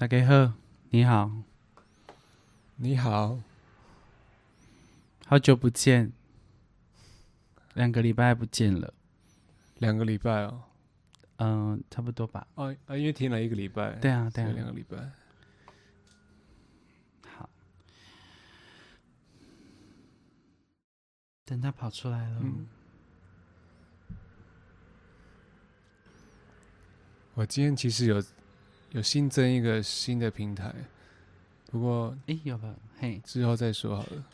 大家好，你好，你好，好久不见，两个礼拜不见了，两个礼拜哦，嗯，差不多吧。哦啊，因为停了一个礼拜，对啊，对啊，两个礼拜。好，等他跑出来了。嗯。我今天其实有有新增一个新的平台，不过诶，有了，嘿，之后再说好了。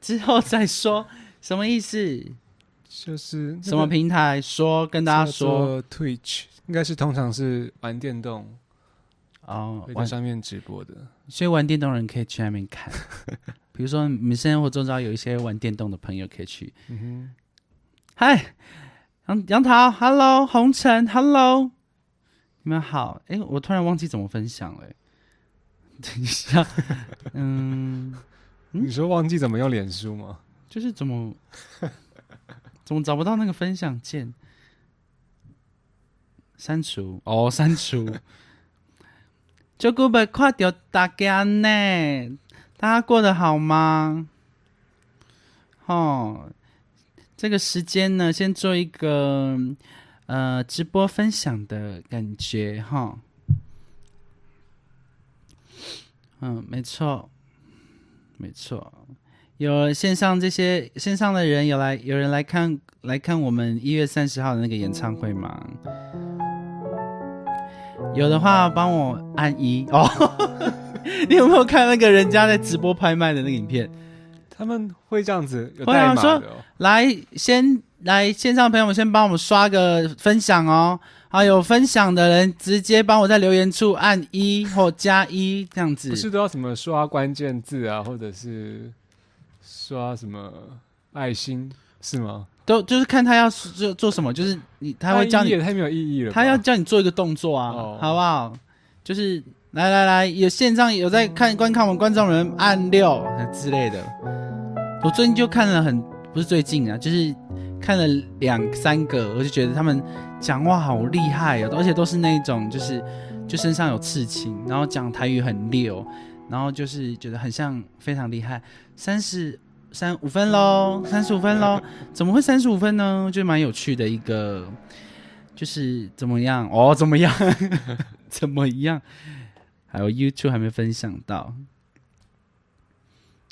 之后再说，什么意思？就是那个什么平台？说跟大家叫说做 Twitch，应该是通常是玩电动哦，在上面直播的。所以玩电动的人可以去那边看。比如说，你们生活周遭有一些玩电动的朋友可以去。嗯哼嗨，杨杨桃，Hello，红尘，Hello，你们好。哎，我突然忘记怎么分享了。等一下，嗯，你说忘记怎么用脸书吗？就是怎么怎么找不到那个分享键？删除哦，删除。就顾不看到大家呢，大家过得好吗？哦，这个时间呢，先做一个呃直播分享的感觉哈。嗯，没错，没错。有线上这些线上的人有来有人来看来看我们一月三十号的那个演唱会吗？有的话帮我按一哦。你有没有看那个人家在直播拍卖的那个影片？他们会这样子有代码的、哦，来，先来线上朋友们先帮我们刷个分享哦。好，有分享的人直接帮我在留言处按一或加一这样子。不是都要什么刷关键字啊，或者是刷什么爱心是吗？都就是看他要做做什么，就是你他会教你也太没有意义了。他要叫你做一个动作啊，哦好不好？就是来来来，有线上有在看观看我们观众的人按六之类的。我最近就看了很，不是最近啊，就是看了两三个，我就觉得他们讲话好厉害哦，而且都是那种就是就身上有刺青，然后讲台语很溜，然后就是觉得很像非常厉害。三十三五分喽，三十五分喽，怎么会三十五分呢？就蛮有趣的一个。就是怎么样哦？怎么样？怎么样？还有 YouTube 还没分享到。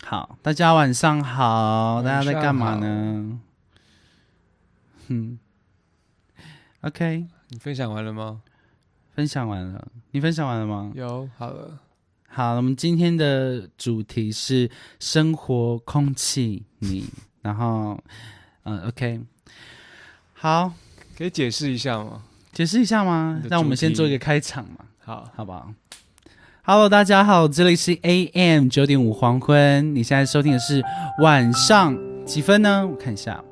好，大家晚上好，大家在干嘛呢？嗯，OK，你分享完了吗？分享完了，你分享完了吗？有，好了，好，我们今天的主题是生活空气你，然后嗯，OK，好，可以解释一下吗？解释一下吗你？的让我们先做一个开场嘛。好，好不好？Hello，大家好，这里是 AM 九点五黄昏，你现在收听的是晚上几分呢？我看一下，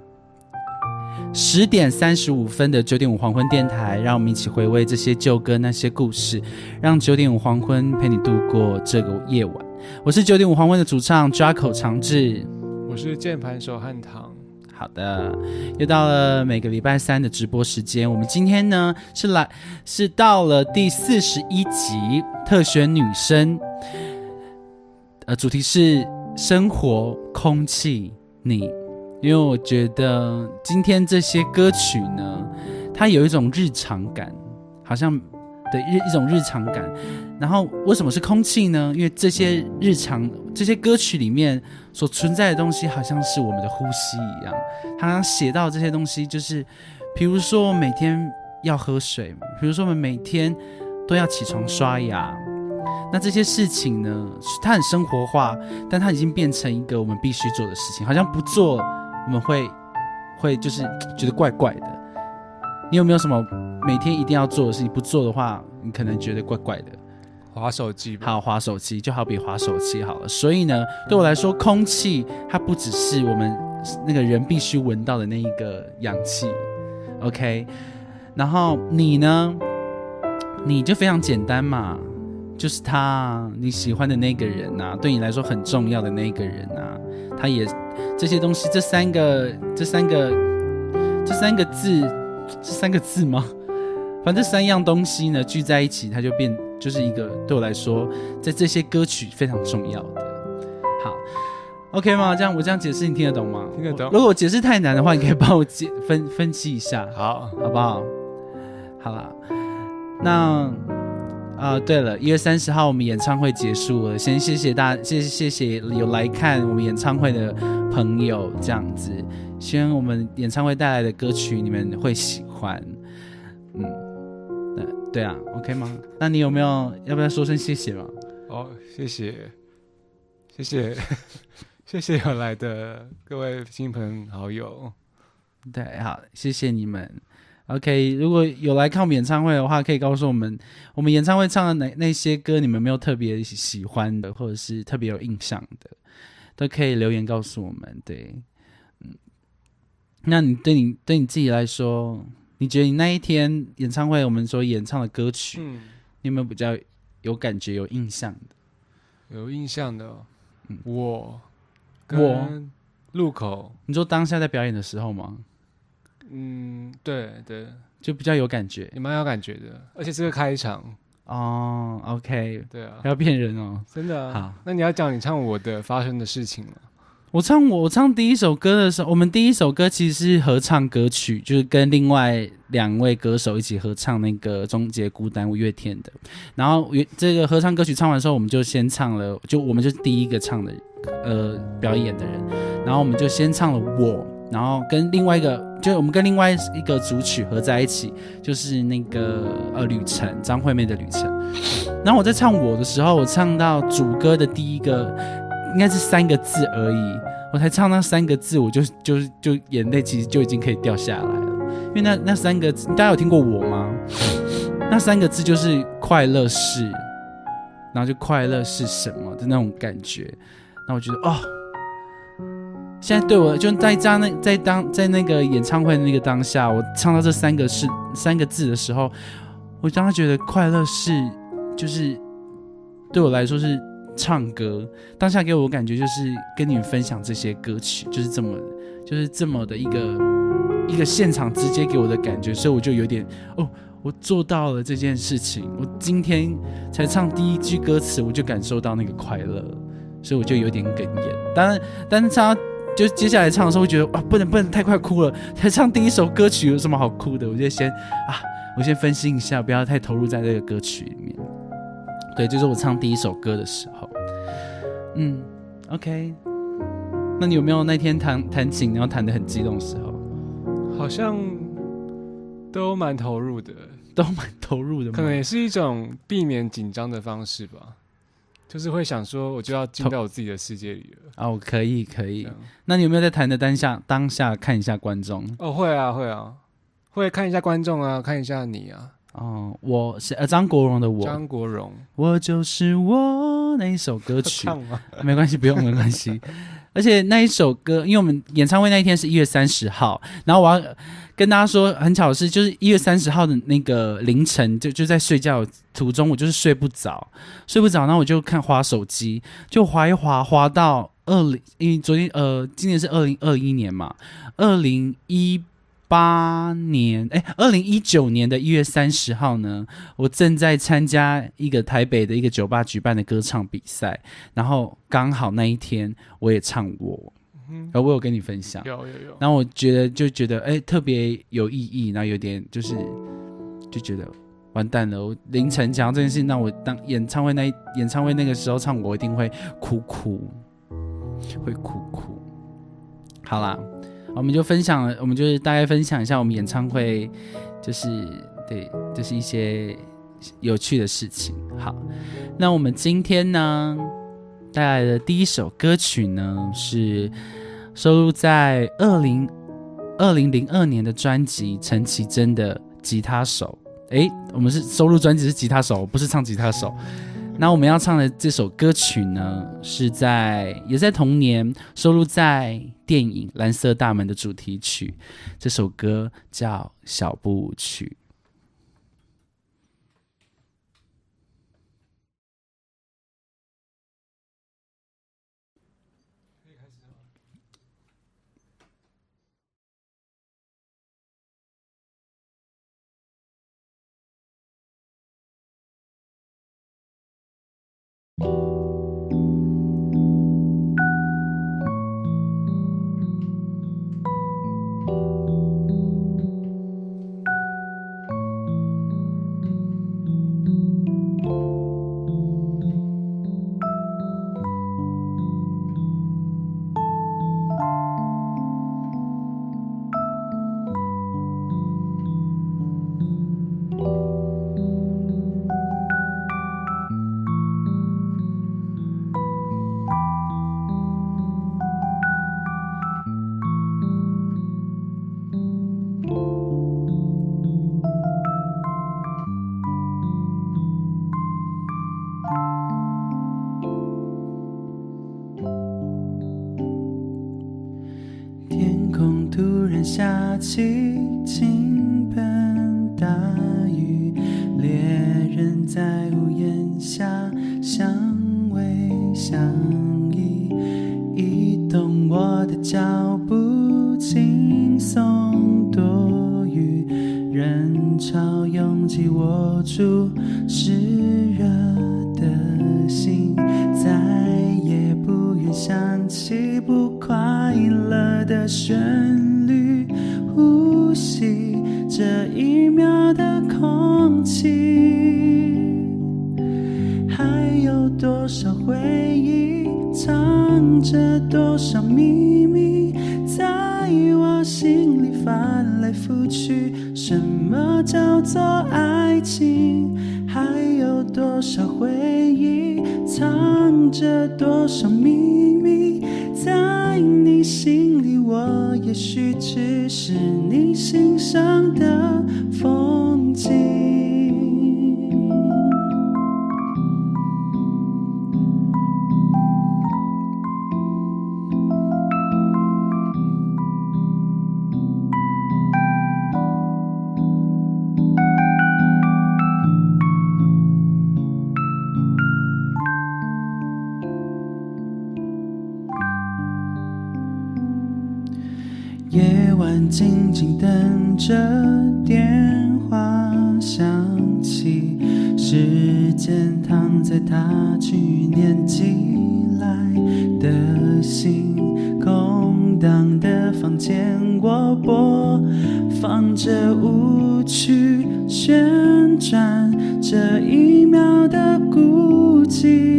十点三十五分的九点五黄昏电台，让我们一起回味这些旧歌那些故事，让九点五黄昏陪你度过这个夜晚。我是九点五黄昏的主唱抓口长治。我是键盘手汉唐，好的，又到了每个礼拜三的直播时间。我们今天呢是来是到了第四十一集特选女生，呃，主题是生活空气你，因为我觉得今天这些歌曲呢，它有一种日常感，好像的日一种日常感。然后为什么是空气呢？因为这些日常这些歌曲里面所存在的东西，好像是我们的呼吸一样。他写到这些东西，就是比如说我每天要喝水，比如说我们每天都要起床刷牙。那这些事情呢，它很生活化，但它已经变成一个我们必须做的事情，好像不做我们会会就是觉得怪怪的。你有没有什么每天一定要做的事情？不做的话，你可能觉得怪怪的。划手机吧。好，划手机就好比划手机好了。所以呢，对我来说，空气它不只是我们那个人必须闻到的那一个氧气，OK。然后你呢，你就非常简单嘛，就是他你喜欢的那个人呐、对你来说很重要的那个人呐、他也这些东西，这三个，这三个，这三个字，这三个字吗？反正三样东西呢聚在一起，它就变就是一个对我来说，在这些歌曲非常重要的。好，OK 吗？这样我这样解释你听得懂吗？听得懂如果我解释太难的话，你可以帮我解分分析一下，好，好不好？好啦，那啊、对了，一月三十号我们演唱会结束了，先谢谢大，谢谢谢谢有来看我们演唱会的朋友，这样子，希望我们演唱会带来的歌曲你们会喜欢，嗯，那对啊，OK 吗？那你有没有要不要说声谢谢嘛？哦，谢谢，谢谢，谢谢有来的各位亲朋好友。对，好，谢谢你们。OK，如果有来看我们演唱会的话，可以告诉我们，我们演唱会唱的哪那些歌，你们没有特别喜喜欢的，或者是特别有印象的，都可以留言告诉我们。对，嗯，那你对你对你自己来说，你觉得你那一天演唱会我们所演唱的歌曲，嗯，你有没有比较有感觉、有印象的？有印象的我我跟路口，你说当下在表演的时候吗？嗯，对对，就比较有感觉也蛮有感觉的，而且是个开场，哦。OK，对啊不，要骗人哦。真的啊。好，那你要讲你唱我的发生的事情了。我唱我唱第一首歌的时候，我们第一首歌其实是合唱歌曲，就是跟另外两位歌手一起合唱那个《终结孤单》五月天的。然后乐这个合唱歌曲唱完之后，我们就先唱了，就我们就是第一个唱的，呃，表演的人。然后我们就先唱了我，然后跟另外一个，就我们跟另外一个组曲合在一起，就是那个呃旅程，张惠妹的旅程。然后我在唱我的时候，我唱到主歌的第一个。应该是三个字而已，我才唱那三个字，我就就就眼泪其实就已经可以掉下来了，因为那那三个字，大家有听过我吗？那三个字就是快乐是，然后就快乐是什么的那种感觉，那我觉得哦，现在对我就在家那在当在那个演唱会的那个当下，我唱到这三个是三个字的时候，我当时觉得快乐是就是对我来说是。唱歌当下给我感觉就是跟你们分享这些歌曲，就是这么，就是这么的一个一个现场直接给我的感觉，所以我就有点哦，我做到了这件事情，我今天才唱第一句歌词，我就感受到那个快乐，所以我就有点哽咽。当然，但是唱到就接下来唱的时候，会觉得啊，不能不能太快哭了，才唱第一首歌曲有什么好哭的？我就先啊，我先分析一下，不要太投入在这个歌曲里面。对，就是我唱第一首歌的时候，嗯，OK。那你有没有那天弹弹琴，然后弹的很激动的时候，好像都蛮投入的，都蛮投入的？可能也是一种避免紧张的方式吧。就是会想说，我就要进到我自己的世界里了。哦，可以可以那你有没有在谈的当下当下看一下观众？哦，会啊，会啊，会看一下观众啊，看一下你啊，哦，我是呃张国荣的我，张国荣我就是我那一首歌曲？没关系，不用没关系。而且那一首歌，因为我们演唱会那一天是一月三十号，然后我要跟大家说，很巧的是，就是一月三十号的那个凌晨，就就在睡觉途中，我就是睡不着，睡不着，然后我就看滑手机，就滑一滑，滑到二零，因为昨天呃，今年是二零二一年嘛，二零一八年，哎，二零一九年的一月三十号呢，我正在参加一个台北的一个酒吧举办的歌唱比赛，然后刚好那一天我也唱过。我，然后我有跟你分享，有有有，然后我觉得就觉得哎特别有意义，然后有点就是就觉得完蛋了，我凌晨讲到这件事情，那我当演唱会那演唱会那个时候唱，我一定会哭哭，会哭哭。好啦，我们就分享了，我们就是大概分享一下我们演唱会，就是对，就是一些有趣的事情。好，那我们今天呢带来的第一首歌曲呢是收录在二零二零零二年的专辑陈绮贞的《吉他手》。诶，我们是收录专辑是吉他手，不是唱吉他手。那我们要唱的这首歌曲呢，是在也在同年收录在电影《蓝色大门》的主题曲。这首歌叫《小步舞曲》。着多少秘密，在我心里翻来覆去。什么叫做爱情？还有多少回忆，藏着多少秘密，在你心里，我也许只是你心上着电话响起，时间躺在他去年寄来的信，空荡的房间，我播放着舞曲，旋转这一秒的孤寂。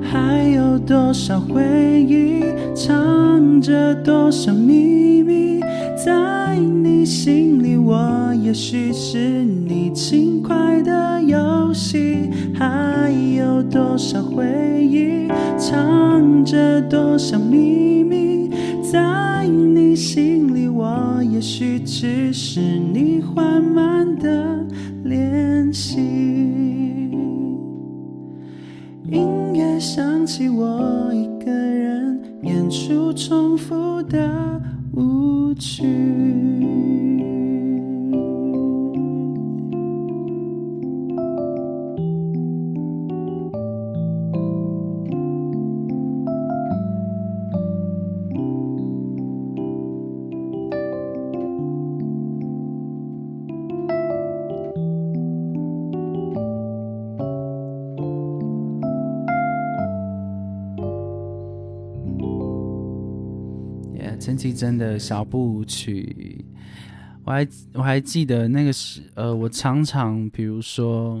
还有多少回忆，藏着多少也许是纪真的小步舞曲，我还我还记得那个是呃，我常常比如说，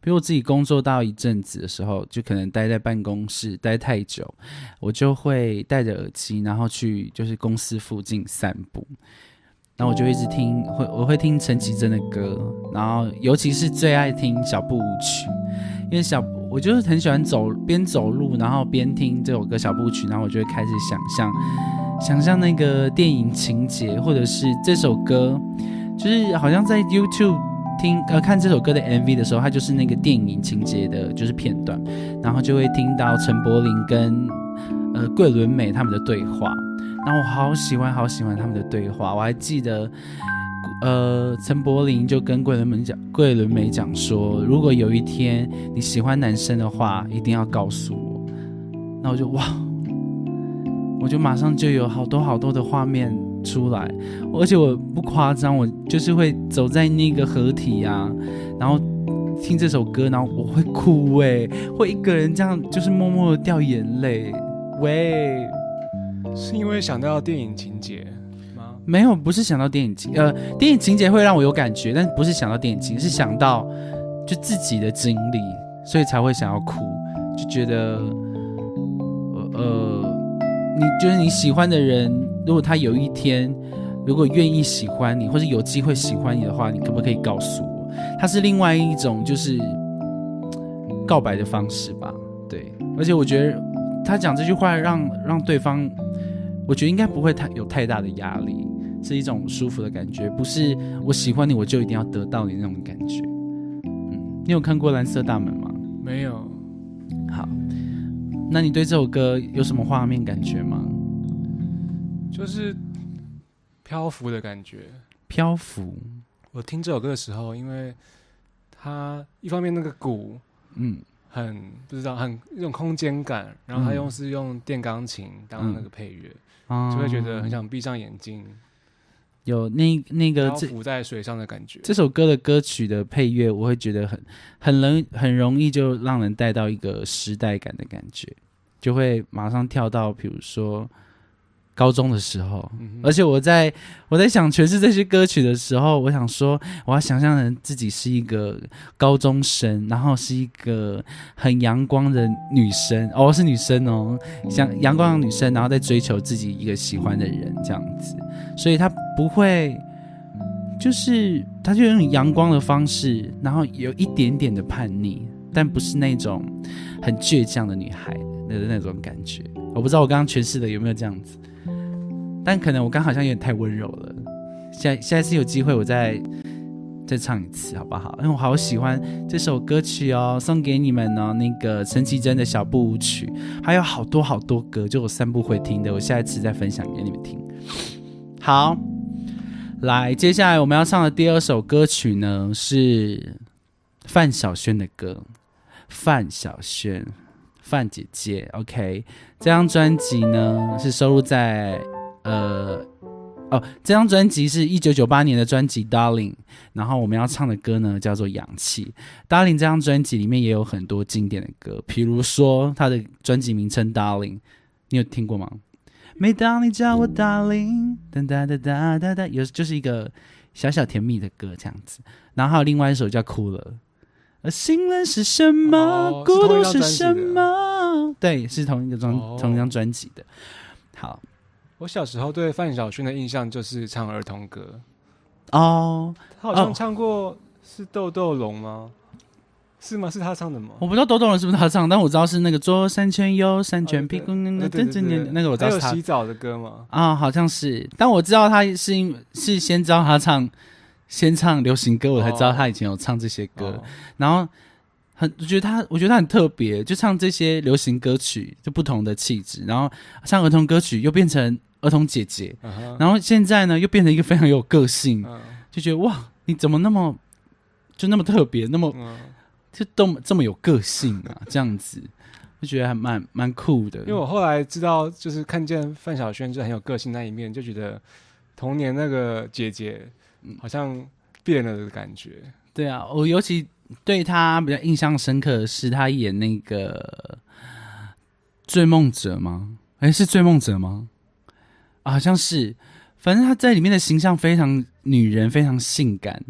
比如我自己工作到一阵子的时候，就可能待在办公室待太久，我就会戴着耳机，然后去就是公司附近散步，然后我就一直听，会我会听陈绮贞的歌，然后尤其是最爱听小步舞曲，因为小我就是很喜欢走边走路，然后边听这首歌小步曲，然后我就会开始想象。想象那个电影情节，或者是这首歌，就是好像在 YouTube 听呃看这首歌的 MV 的时候，它就是那个电影情节的，就是片段，然后就会听到陈柏霖跟呃桂纶镁他们的对话，然后我好喜欢好喜欢他们的对话，我还记得呃陈柏霖就跟桂纶镁讲，桂纶镁讲说，如果有一天你喜欢男生的话，一定要告诉我，那我就哇。我就马上就有好多好多的画面出来，而且我不夸张，我就是会走在那个合体啊，然后听这首歌，然后我会哭哎，会一个人这样就是默默的掉眼泪，喂，是因为想到电影情节吗？没有，不是想到电影情，呃，电影情节会让我有感觉，但不是想到电影情，是想到就自己的经历，所以才会想要哭，就觉得，呃。你就是你喜欢的人，如果他有一天如果愿意喜欢你，或者有机会喜欢你的话，你可不可以告诉我？他是另外一种就是告白的方式吧？对，而且我觉得他讲这句话让让对方，我觉得应该不会太有太大的压力，是一种舒服的感觉，不是我喜欢你我就一定要得到你那种感觉。嗯，你有看过《蓝色大门》吗？没有。好。那你对这首歌有什么画面感觉吗？就是漂浮的感觉。漂浮，我听这首歌的时候，因为它一方面那个鼓嗯很不知道很一种空间感，然后它嗯用是用电钢琴当那个配乐，啊就会觉得很想闭上眼睛，有那那个浮在水上的感觉。这首歌的歌曲的配乐，我会觉得很很容很容易就让人带到一个时代感的感觉，就会马上跳到比如说高中的时候。嗯而且我在我在想诠释这些歌曲的时候，我想说，我要想象成自己是一个高中生，然后是一个很阳光的女生，哦，是女生哦，像阳光的女生，然后在追求自己一个喜欢的人这样子，所以她不会，就是她就用阳光的方式，然后有一点点的叛逆，但不是那种很倔强的女孩的那种感觉。我不知道我刚刚诠释的有没有这样子。但可能我刚好像有点太温柔了。下下一次有机会我再再唱一次好不好？因为我好喜欢这首歌曲哦，送给你们哦。那个陈绮贞的小步舞曲，还有好多好多歌，就我三不会听的，我下一次再分享给你们听。好，来，接下来我们要唱的第二首歌曲呢是范晓萱的歌，范晓萱，范姐姐，OK。这张专辑呢是收录在呃哦，这张专辑是一九九八年的专辑《Darling》，然后我们要唱的歌呢叫做《氧气》。《Darling》这张专辑里面也有很多经典的歌，比如说他的专辑名称《Darling》，你有听过吗？每当你叫我 Darling，哒哒哒哒哒哒，有就是一个小小甜蜜的歌这样子。然后还有另外一首叫《哭了》。而信任是什么？哦孤独是什么？对，是同一个专、哦同一张专辑的。好我小时候对范晓萱的印象就是唱儿童歌，哦，她好像哦。唱过是《豆豆龙》吗？是吗？是她唱的吗？我不知道豆豆龙是不是他唱，但我知道是那个左三圈右三圈屁股那个那个我知道是他还有洗澡的歌吗？啊，好像是，但我知道他是因是先知道他唱先唱流行歌，我才知道哦。他以前有唱这些歌，哦。然后很我觉得他我觉得他很特别，就唱这些流行歌曲就不同的气质，然后唱儿童歌曲又变成儿童姐姐，然后现在呢又变成一个非常有个性，嗯就觉得哇，你怎么那么就那么特别，那么嗯，就都这么有个性啊，这样子就觉得还蛮蛮酷的。因为我后来知道，就是看见范晓萱就很有个性那一面，就觉得童年那个姐姐嗯好像变了的感觉。对啊，我尤其对他比较印象深刻的是他演那个《追梦者》吗？哎，是《追梦者》吗？好像是。反正他在里面的形象非常女人，非常性感，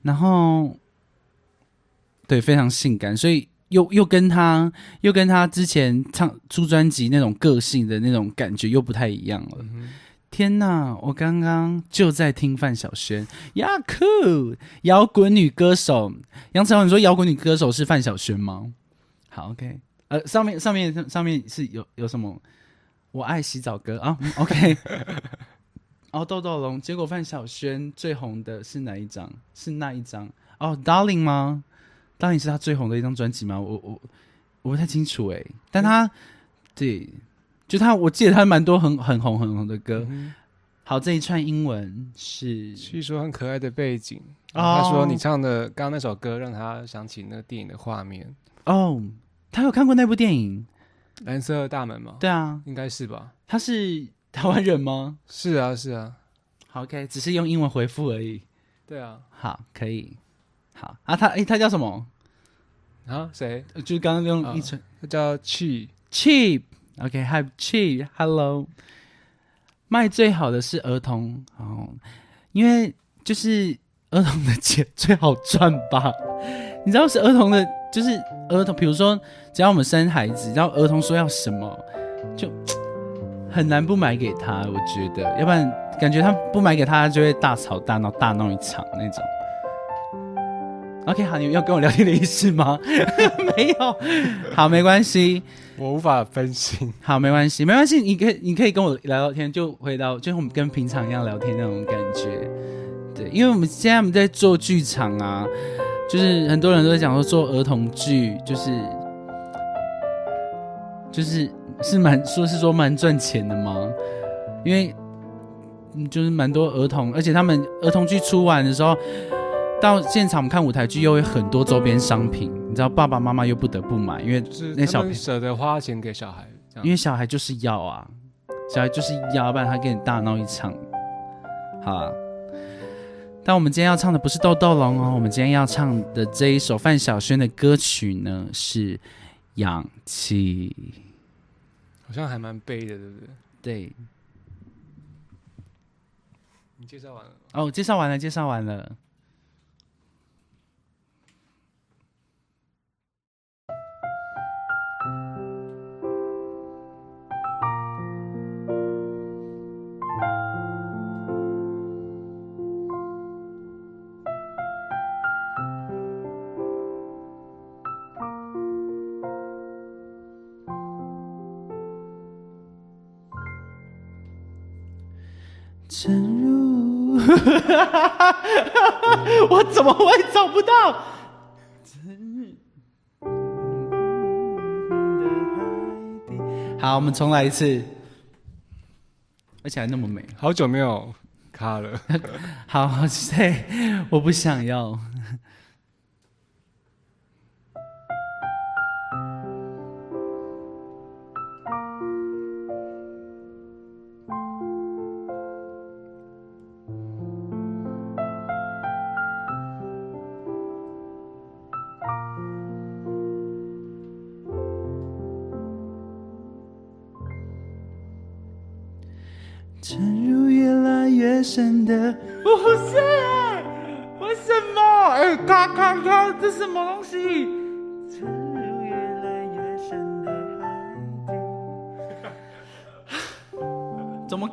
然后对非常性感，所以又又跟他又跟他之前唱出专辑那种个性的那种感觉又不太一样了。天呐！我刚刚就在听范晓萱呀，酷摇滚女歌手杨晨豪，你说摇滚女歌手是范晓萱吗？好，OK，呃，上面上面上面是有有什么？我爱洗澡歌啊、嗯、，OK。哦，豆豆龙，结果范晓萱最红的是哪一张？是那一张哦，Darling 吗？Darling 是她最红的一张专辑吗？我我我不太清楚哎，但她对，就他，我记得他蛮多很很红很红的歌。嗯好，这一串英文是哼据说很可爱的背景。哦他说你唱的刚刚那首歌让他想起那个电影的画面，哦，他有看过那部电影？《蓝色的大门》吗？对啊，应该是吧。他是台湾人吗？是啊，是啊，好，OK，只是用英文回复而已。对啊。好，可以。好啊，他诶，他叫什么？啊，谁？呃就是刚刚用啊一串、他叫 Chi，cheap，OK，Hi、cheap，Hello。卖最好的是儿童哦，因为就是儿童的钱最好赚吧？你知道是儿童的，就是儿童，比如说只要我们生孩子，然后儿童说要什么，就很难不买给他。我觉得，要不然感觉他不买给他，他就会大吵大闹、大闹一场那种。OK，好，你要跟我聊天的意思吗？没有，好，没关系。我无法分心。好，没关系，没关系，你可以你可以跟我聊聊天，就回到就是我们跟平常一样聊天那种感觉。对，因为我们现在我们在做剧场啊，就是很多人都在讲说做儿童剧，就是就是是蛮说是说蛮赚钱的吗？因为嗯就是蛮多儿童，而且他们儿童剧出完的时候，到现场我们看舞台剧又有很多周边商品，你知道爸爸妈妈又不得不买，因为那小舍得花钱给小孩，因为小孩就是要啊，小孩就是要，不然他跟你大闹一场。好啊，但我们今天要唱的不是豆豆龙哦，我们今天要唱的这一首范晓萱的歌曲呢是《氧气》。好像还蛮悲的，对不对？对，你介绍完了吗？哦，介绍完了，介绍完了。我怎么会找不到？好，我们重来一次，而且还那么美。好久没有卡了，好，对，我不想要。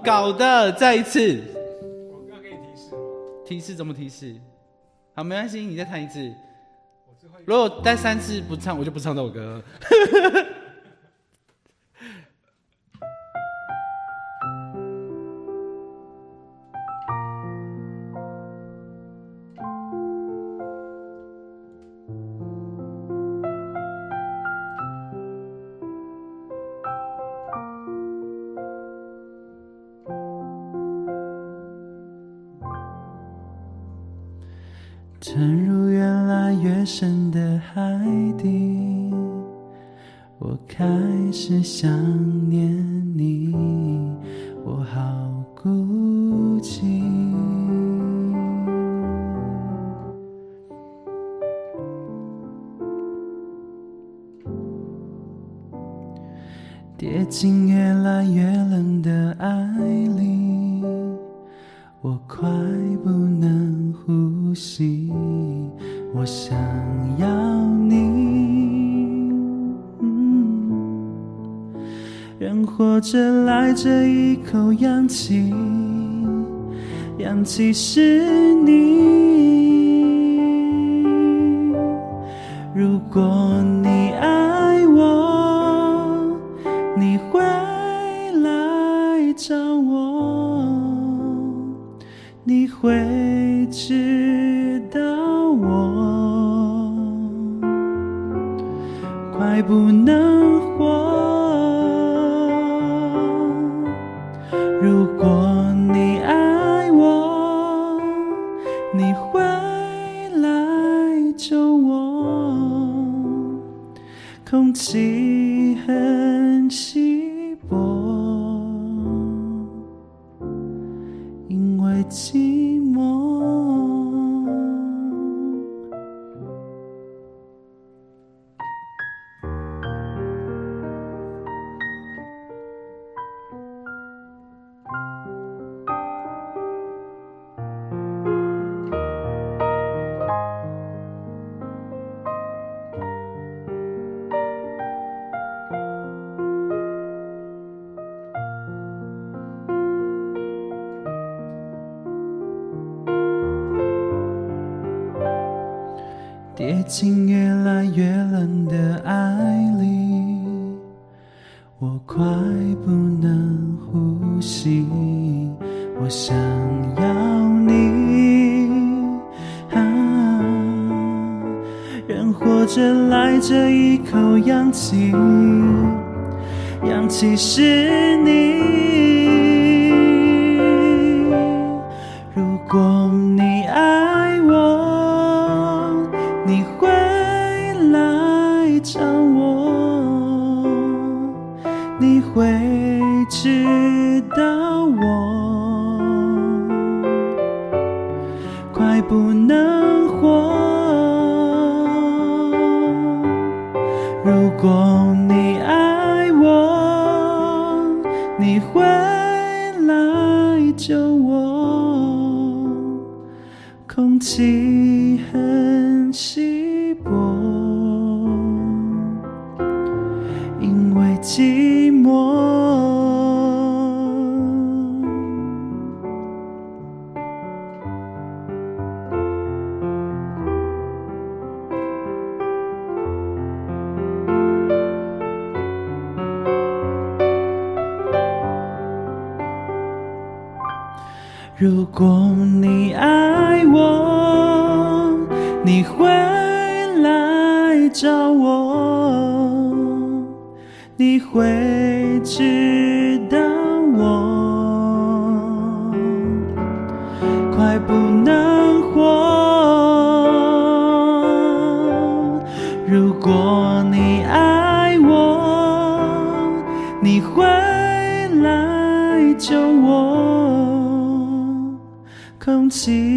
搞的？再一次，我刚给你提示吗？提示怎么提示？好，没关系，你再弹一次。如果再三次不唱，我就不唱这首歌。沉入越来越深的海底，我开始想其实情越来越你会来找我，你会知道我快不能活。如果你爱我，你会来救我。空气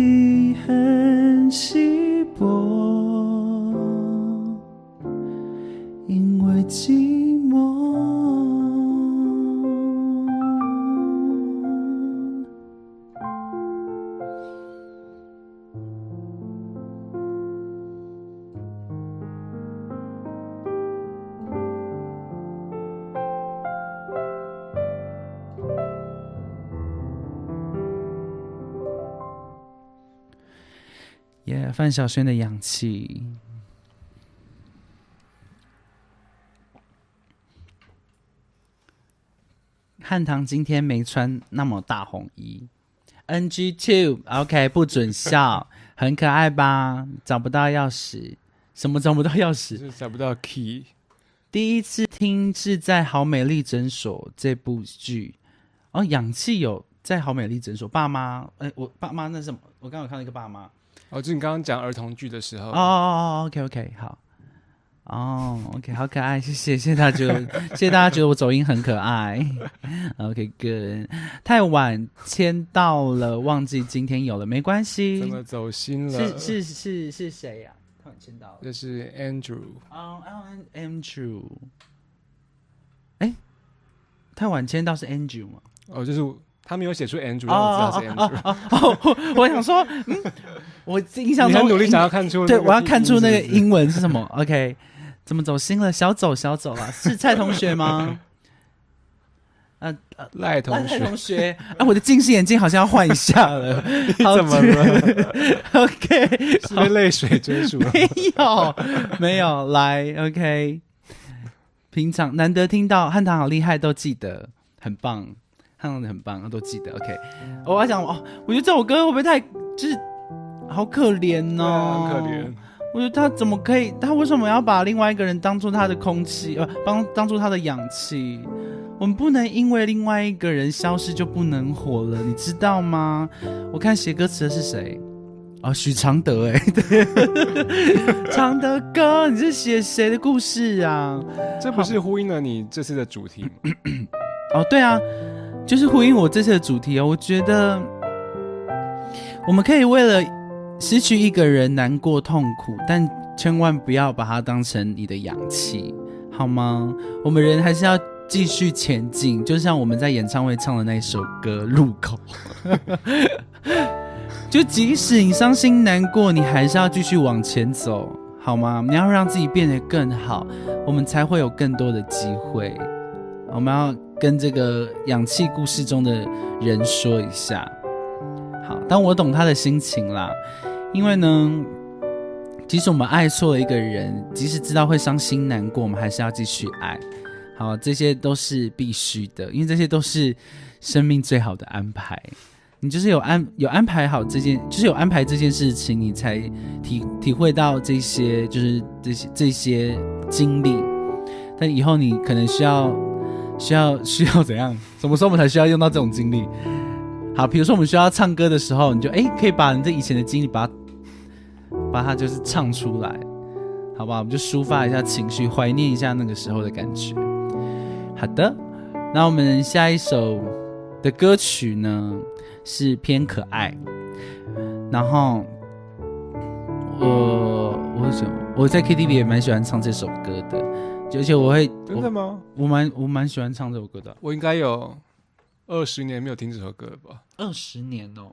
范晓萱的氧气。汉唐今天没穿那么大红衣，NG two，OK，、不准笑，很可爱吧？找不到钥匙，什么找不到钥匙？是找不到 key。第一次听是在《好美丽诊所》这部剧，哦，氧气有在《好美丽诊所》，爸妈，哎、我爸妈那是什么？我刚刚有看到一个爸妈，哦，就你刚刚讲儿童剧的时候，哦哦哦，OK OK，好，哦，OK，好可爱，谢谢，谢谢大家觉得，谢谢大家觉得我走音很可爱，OK，good，太晚签到了，忘记今天有了，没关系。怎，么走心了？是是是是谁呀、太晚签到了，这是 Andrew，哦，Alan Andrew，哎，太晚签到是 Andrew 吗？哦，就是他没有写出 Andrew，让我知道是 Andrew。哦，我想说，嗯，我印象中你很努力想要看出，对，我要看出那个英文是什么。OK，怎么走心了？小走小走啊，是蔡同学吗？呃，呃赖同学，赖同学，啊，我的近视眼镜好像要换一下了。好怎么了？？OK，是被泪水追逐了？没有，没有，来，OK。平常难得听到汉唐好厉害，都记得，很棒，汉唐的很棒，都记得。OK，我要讲哦，我觉得这首歌会不会太就是好可怜对啊哦，很可怜。我觉得他怎么可以？他为什么要把另外一个人当做他的空气，呃，当当做他的氧气？我们不能因为另外一个人消失就不能活了，你知道吗？我看写歌词的是谁？哦，许常德，哎，对，常德哥，你是写谁的故事啊？这不是呼应了你这次的主题吗？哦，对啊，就是呼应我这次的主题哦。我觉得我们可以为了失去一个人难过痛苦，但千万不要把它当成你的氧气，好吗？我们人还是要继续前进，就像我们在演唱会唱的那首歌《路口》。就即使你伤心难过，你还是要继续往前走，好吗？你要让自己变得更好，我们才会有更多的机会。我们要跟这个氧气故事中的人说一下，好，但我懂他的心情啦，因为呢，即使我们爱错了一个人，即使知道会伤心难过，我们还是要继续爱。好，这些都是必须的，因为这些都是生命最好的安排。你就是有安有安排好这件，就是有安排这件事情，你才体体会到这些，就是这些这些经历。但以后你可能需要需要 需要怎样？什么时候我们才需要用到这种经历？好，比如说我们需要唱歌的时候，你就哎可以把你这以前的经历把它把它就是唱出来，好不好？我们就抒发一下情绪，怀念一下那个时候的感觉。好的，那我们下一首的歌曲呢是偏可爱，然后我我喜我在 KTV 也蛮喜欢唱这首歌的，而且我会真的吗？我蛮我蛮喜欢唱这首歌的，我应该有二十年没有听这首歌了吧？二十年哦，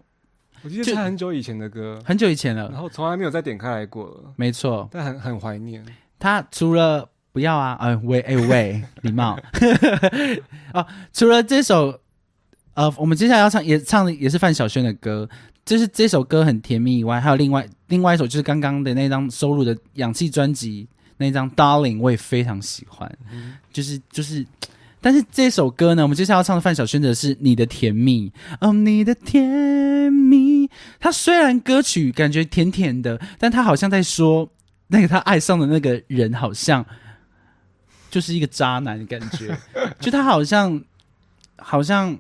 我记得是很久以前的歌，很久以前了。然了，后从来没有再点开来过了，没错，但很很怀念。他除了不要啊，呃喂哎喂，礼貌。哦，除了这首，呃，我们接下来要唱也唱的也是范晓萱的歌，就是这首歌很甜蜜以外，还有另外另外一首就是刚刚的那张收录的氧气专辑那张 Darling，我也非常喜欢，就是就是。但是这首歌呢，我们接下来要唱的范晓萱的是《你的甜蜜》哦，你的甜蜜。它虽然歌曲感觉甜甜的，但他好像在说那个他爱上的那个人好像就是一个渣男的感觉，就他好像好像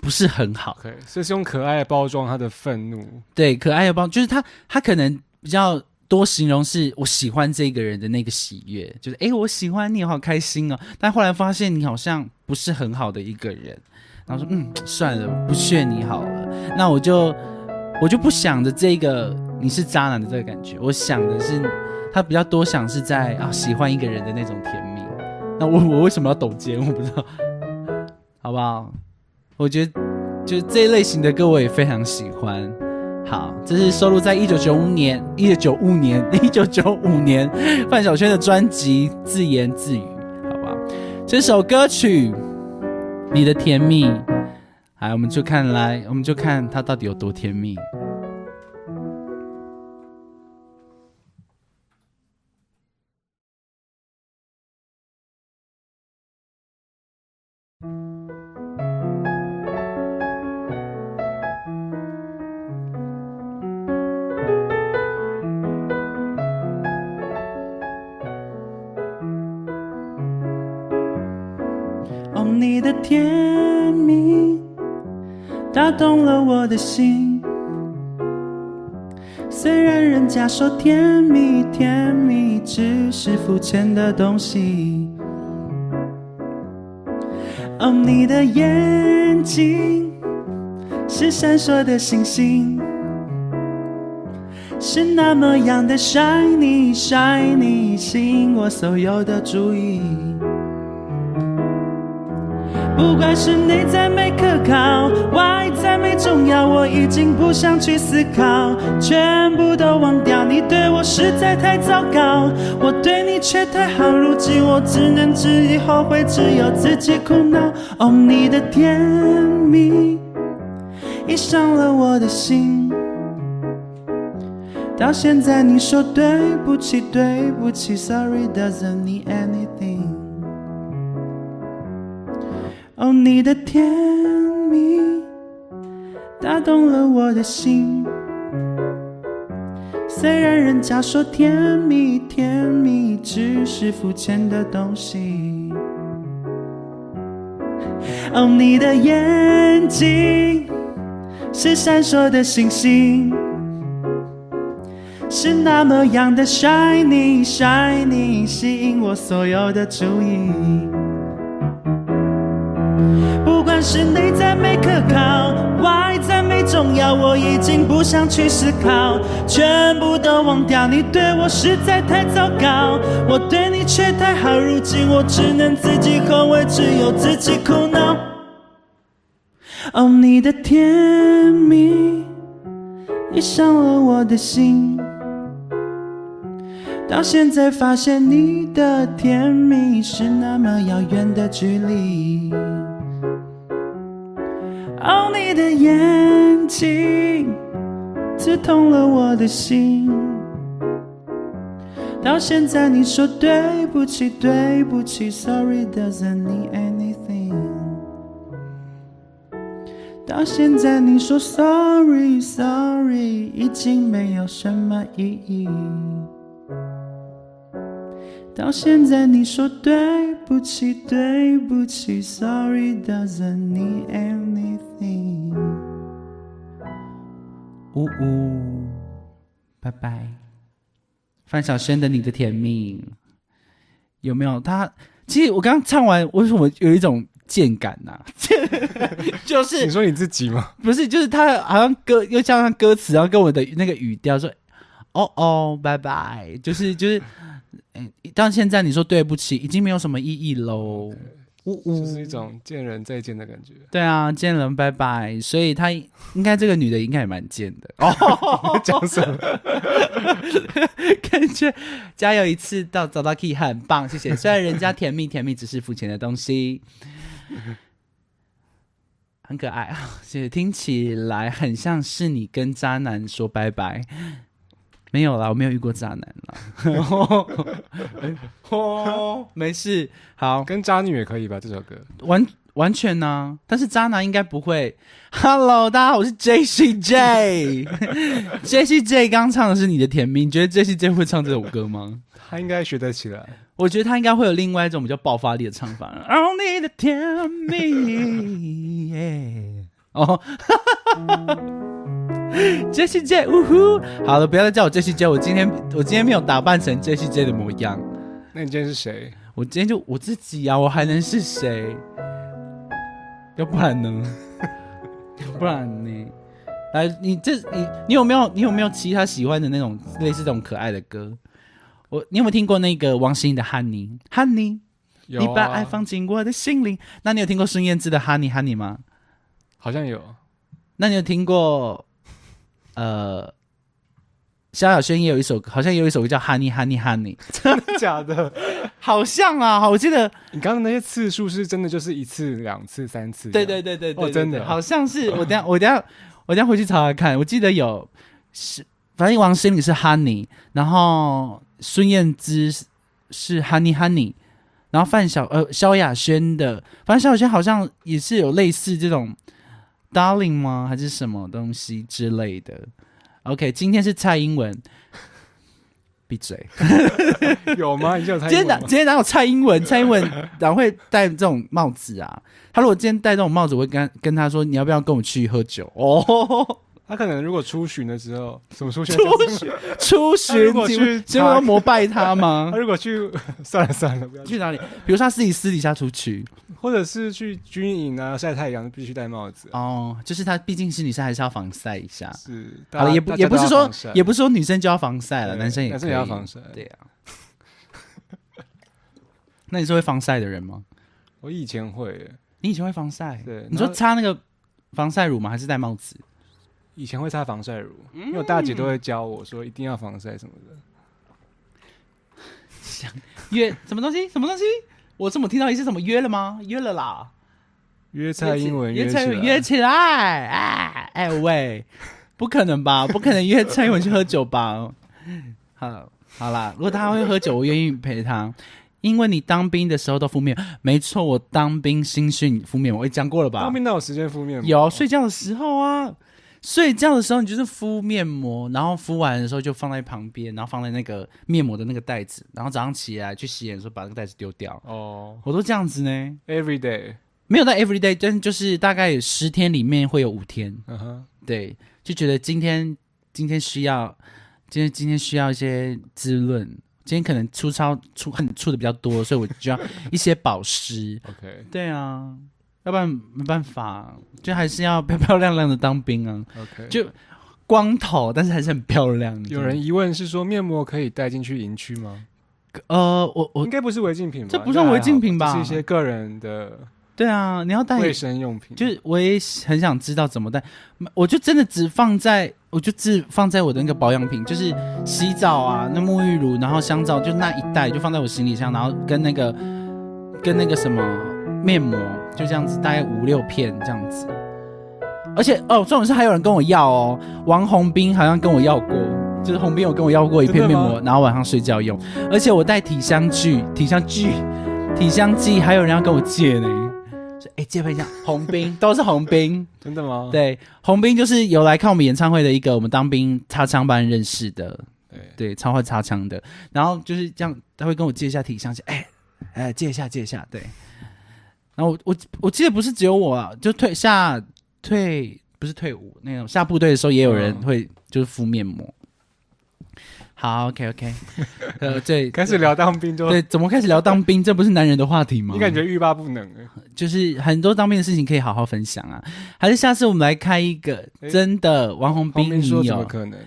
不是很好所以是用可爱的包装他的愤怒。对，可爱的包就是他他可能比较多形容是我喜欢这个人的那个喜悦，就是诶，我喜欢你，好开心哦，但后来发现你好像不是很好的一个人，然后说嗯算了，不炫你好了，那我就我就不想着这个你是渣男的这个感觉，我想的是他比较多想是在啊喜欢一个人的那种甜蜜。那我我为什么要抖肩？我不知道，好不好？我觉得就是这一类型的歌我也非常喜欢。好，这是收录在一九九五年、一九九五年、一九九五年范晓萱的专辑《自言自语》，好不好？这首歌曲《你的甜蜜》，来，我们就看来，我们就看它到底有多甜蜜。的心。虽然人家说甜蜜甜蜜只是肤浅的东西，哦，你的眼睛是闪烁的星星，是那么样的 shiny shiny，吸引我所有的注意。不管是内在美可靠，外在美重要，我已经不想去思考，全部都忘掉。你对我实在太糟糕，我对你却太好，如今我只能自己后悔，只有自己苦恼。哦，你的甜蜜已伤了我的心，到现在你说对不起，对不起，Sorry doesn't mean anything。哦，你的甜蜜打动了我的心。虽然人家说甜蜜甜蜜只是肤浅的东西，哦，你的眼睛是闪烁的星星，是那么样的 shiny shiny，吸引我所有的注意。是内在没可靠，外在没重要，我已经不想去思考，全部都忘掉。你对我实在太糟糕，我对你却太好，如今我只能自己后悔，只有自己苦恼。哦，你的甜蜜已伤了我的心，到现在发现你的甜蜜是那么遥远的距离。哦，你的眼睛刺痛了我的心，到现在你说对不起，对不起，Sorry doesn't mean anything。到现在你说 Sorry Sorry 已经没有什么意义。到现在你说对不起，对不起，Sorry doesn't mean anything。呜呜，拜拜。范晓萱的《你的甜蜜》有没有？他其实我刚刚唱完，为什么有一种贱感呐、就是你说你自己吗？不是，就是他好像歌又加上歌词，然后跟我的那个语调说：“哦哦，拜拜。”就是就是，嗯，到现在你说对不起，已经没有什么意义喽。呜呜，就是一种见人再见的感觉。对啊，见人拜拜。所以他应该这个女的应该也蛮贱的 哦。讲什么？感觉加油一次到找到 key 很棒，谢谢。虽然人家甜蜜甜蜜只是肤浅的东西，很可爱啊，谢谢。听起来很像是你跟渣男说拜拜。没有啦，我没有遇过渣男啦。哦，没事，好，跟渣女也可以吧？这首歌完完全呢、但是渣男应该不会。Hello，大家好，我是 J C J。J C J 刚唱的是你的甜蜜，你觉得 J C J 会唱这首歌吗？他应该学得起来。我觉得他应该会有另外一种比较爆发力的唱法。哦，你的甜蜜，耶哦。Jessie J，呜呼！好了，不要再叫我 Jessie J，我今天我今天没有打扮成 Jessie J 的模样，那你今天是谁？我今天就我自己啊，我还能是谁？要不然呢？要不然呢？来，你这你你有没有你有没有其他喜欢的那种类似这种可爱的歌？我你有没有听过那个王心凌的《Honey Honey》？有、啊，你把爱放进我的心灵。那你有听过孙燕姿的《Honey Honey》吗？好像有。那你有听过呃，萧亚轩也有一首，好像也有一首歌叫《Honey Honey Honey》，真的假的？好像啊，我记得，你刚刚那些次数是真的就是一次、两次、三次？对对对对对哦真的好像是。我等下我等下我等下回去查查看，我记得有是，反正王心凌是 Honey，然后孙燕姿是是 Honey Honey。然后范晓呃萧亚轩的，反正萧亚轩好像也是有类似这种 Darling 吗？还是什么东西之类的？OK，今天是蔡英文，闭嘴。有吗？你有猜今天哪今天哪有蔡英文？蔡英文哪会戴这种帽子啊？他如果今天戴这种帽子，我会跟跟他说，你要不要跟我去喝酒？哦，他可能如果出巡的时候，什么出巡？出巡 出巡他如，果要膜拜他吗他？如果去，算了算了，不要去。去哪里？比如说他自己私底下出去或者是去军营啊，晒太阳必须戴帽子、啊。哦，就是他毕竟是女生还是要防晒一下。是，好了，也不也不是说也不是说女生就要防晒了，男生也男生也要防晒对呀、那你是会防晒的人吗？我以前会耶，你以前会防晒？对你说擦那个防晒乳吗？还是戴帽子？以前会擦防晒乳，嗯因为我大姐都会教我说一定要防晒什么的。约什么东西？什么东西？我怎么听到一是什么约了吗？约了啦！约蔡英文约蔡英文约起来！哎哎喂，不可能吧？不可能约蔡英文去喝酒吧？好，好啦，如果他会喝酒，我愿意陪他。因为你当兵的时候都敷面，没错，我当兵新训敷面膜，我也讲过了吧？当兵哪有时间敷面膜？有睡觉的时候啊，睡觉的时候你就是敷面膜，然后敷完的时候就放在旁边，然后放在那个面膜的那个袋子，然后早上起来去洗脸的时候把那个袋子丢掉。哦。我都这样子呢，，every day，没有到 every day，但就是大概十天里面会有五天，嗯哼，对，就觉得今天今天需要，今天今天需要一些滋润，今天可能粗糙出很出的比较多，所以我就要一些保湿。OK。对啊，要不然没办法，就还是要漂漂亮亮的当兵啊。OK。就光头，但是还是很漂亮。有人疑问是说面膜可以带进去营区吗？呃，我我应该不是违禁品吧？这不算违禁品吧是一些个人的对啊，你要带，卫生用品。就是我也很想知道怎么带，我就真的只放在，我就只放在我的那个保养品，就是洗澡啊，那沐浴乳，然后香皂，就那一袋就放在我行李箱，然后跟那个跟那个什么面膜，就这样子，大概五六片这样子。而且哦，重点是还有人跟我要哦，王宏斌好像跟我要过，就是宏斌有跟我要过一片面膜，然后晚上睡觉用。而且我带体香剂、体香剂、体香剂，还有人要跟我借呢。说哎，借配一下，红兵都是红兵。真的吗？对，红兵就是有来看我们演唱会的一个我们当兵擦枪班认识的，对对，超会擦枪的。然后就是这样，他会跟我借一下体香剂，哎哎，借一下，借一下，对。然后我我我记得不是只有我啊，就退下退不是退伍那种下部队的时候，也有人嗯会就是敷面膜。好，OK OK，呃，对，开始聊当兵就，对，怎么开始聊当兵？这不是男人的话题吗？你感觉欲罢不能哎？就是很多当兵的事情可以好好分享啊，还是下次我们来开一个真的王宏斌？你有？怎么可能？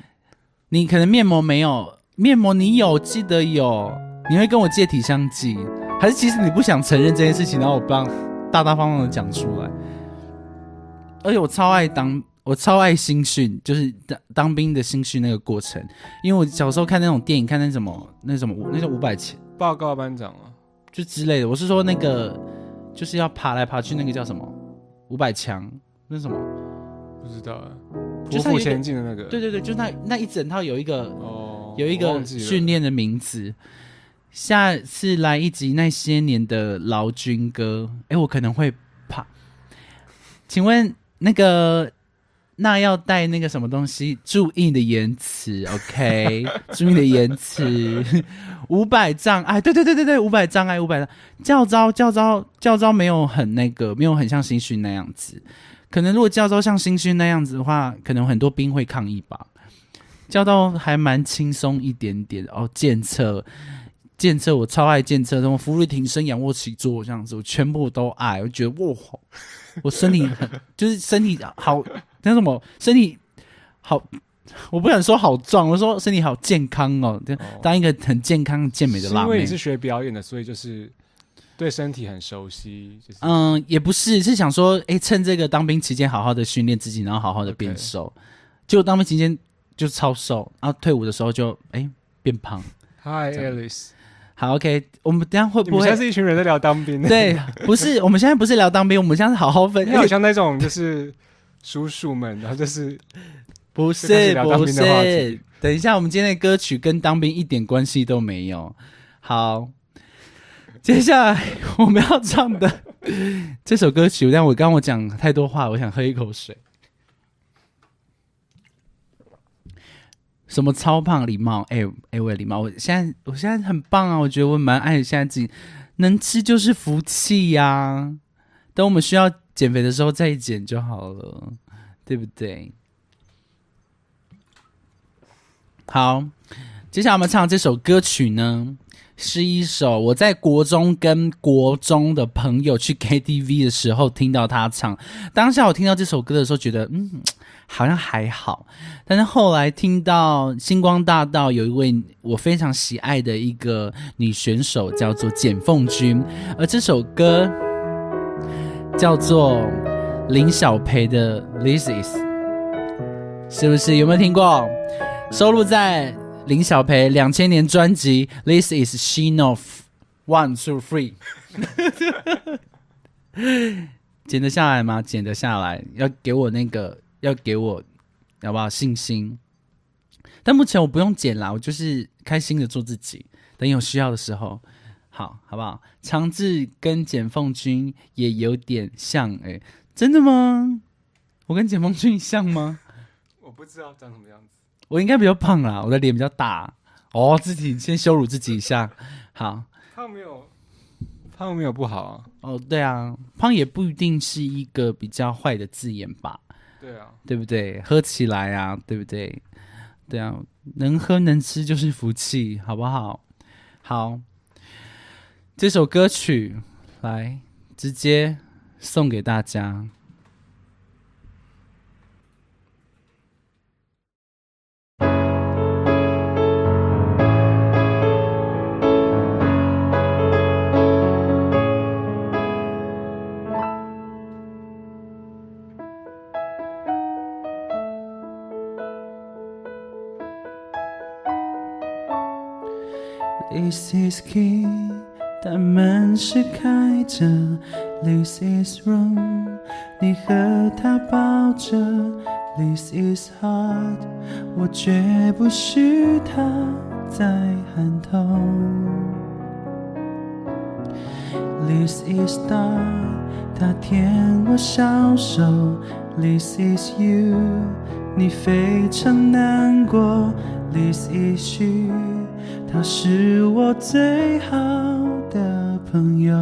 你可能面膜没有，面膜你有，记得有，你会跟我借体香剂，还是其实你不想承认这件事情，然后我帮大大方方的讲出来？而且我超爱当。我超爱新训，就是当当兵的新训那个过程，因为我小时候看那种电影，看那什么那什么那叫五百钱报告班长啊，就之类的。我是说那个就是要爬来爬去，那个叫什么五百强，那什么不知道啊，匍匐前进的那个。对对对，就那那一整套有一个哦，有一个训练的名字。下次来一集那些年的劳军歌，哎，我可能会怕。请问那个。那要带那个什么东西？注意的言辞，OK？注意的言辞。五百障碍，对对对对对，五百障碍，五百教招教招教招没有很那个，没有很像新训那样子。可能如果教招像新训那样子的话，可能很多兵会抗议吧。教招还蛮轻松一点点哦。检测检测，我超爱健测，什么浮力挺身、仰卧起坐这样子，我全部都爱。我觉得哇，我身体很就是身体好。那什么身体好，我不敢说好壮，我说身体好健康哦。当一个很健康健美的辣妹，因为你是学表演的，所以就是对身体很熟悉。就是嗯，也不是，是想说，哎，趁这个当兵期间好好的训练自己，然后好好的变瘦。结果当兵期间就超瘦，然后退伍的时候就哎变胖。Hi Alice，好 OK，我们等下会不会？现在是一群人在聊当兵。对，不是，我们现在不是聊当兵，我们现在是好好分。好像那种就是。叔叔们，然后就是不是不是？等一下，我们今天的歌曲跟当兵一点关系都没有。好，接下来我们要唱的这首歌曲，但我刚我讲太多话，我想喝一口水。什么超胖礼貌？哎哎喂，礼貌！我现在我现在很棒啊！我觉得我蛮爱现在自己能吃就是福气呀。等我们需要。减肥的时候再减就好了，对不对？好，接下来我们唱这首歌曲呢，是一首我在国中跟国中的朋友去 KTV 的时候听到他唱。当下我听到这首歌的时候，觉得嗯，好像还好。但是后来听到星光大道有一位我非常喜爱的一个女选手，叫做简凤君，而这首歌。叫做林小培的《This Is》，是不是有没有听过？收录在林小培两千年专辑《This Is She Know One Two Three 》。剪得下来吗？剪得下来，要给我那个，要给我，好不好？信心。但目前我不用剪啦，我就是开心的做自己。等有需要的时候。好好不好？长治跟简凤君也有点像哎，真的吗？我跟简凤君像吗？我不知道长什么样子。我应该比较胖啦，我的脸比较大。哦，自己先羞辱自己一下。好，胖没有，胖没有不好啊。哦，对啊，胖也不一定是一个比较坏的字眼吧？对啊，对不对？喝起来啊，对不对？对啊，能喝能吃就是福气，好不好？好。这首歌曲，来直接送给大家。This is key. 大门是开着，This is room，你和他抱着，This is heart，我绝不许他再喊痛。This is star，他舔我小手，This is you，你非常难过，This is you 他是我最好。的朋友，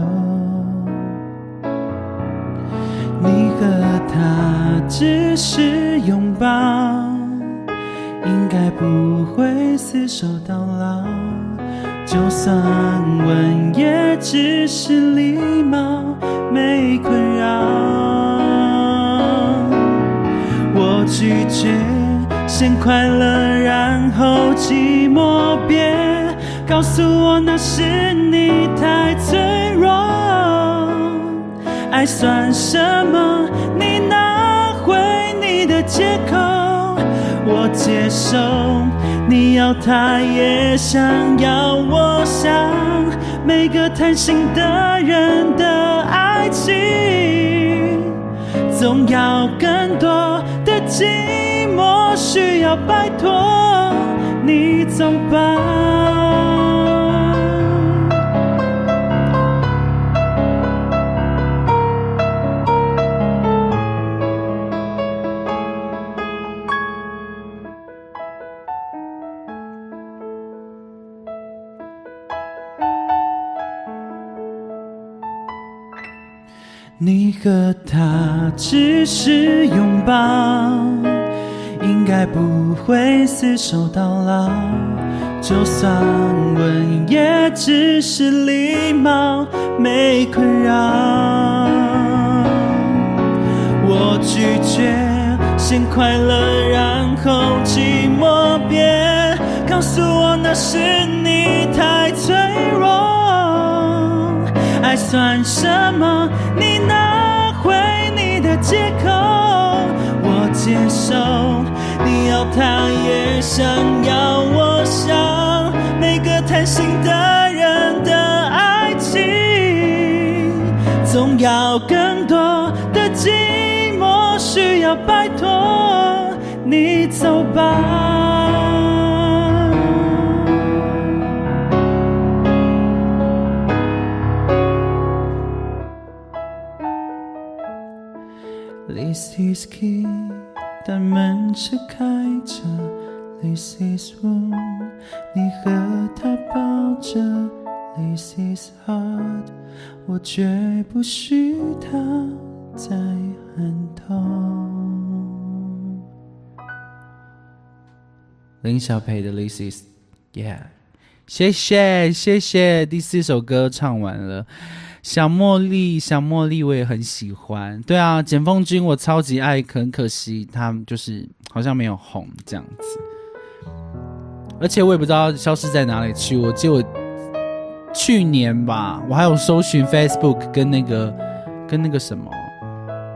你和他只是拥抱，应该不会厮守到老。就算吻，也只是礼貌，没困扰。我拒绝先快乐，然后寂寞。别告诉我那是你太脆弱。爱算什么？你拿回你的借口，我接受。你要他也想要，我想每个贪心的人的爱情，总要更多的寂寞，需要拜托你走吧。你和他只是拥抱，应该不会厮守到老。就算吻，也只是礼貌，没困扰。我拒绝先快乐，然后寂寞。别告诉我那是你太脆弱。爱算什么？你拿回你的借口，我接受。你要他也想要，我想每个贪心的人的爱情，总要更多的寂寞，需要摆脱你走吧。Is key，但门是开着。This is room，你和他抱着。This is hard，我绝不许他再喊痛。林小培的 This is，Yeah，谢谢谢谢，第四首歌唱完了。小茉莉，小茉莉，我也很喜欢。对啊，简凤君我超级爱，很可惜他就是好像没有红这样子。而且我也不知道消失在哪里去。我记得我去年吧，我还有搜寻 Facebook 跟那个跟那个什么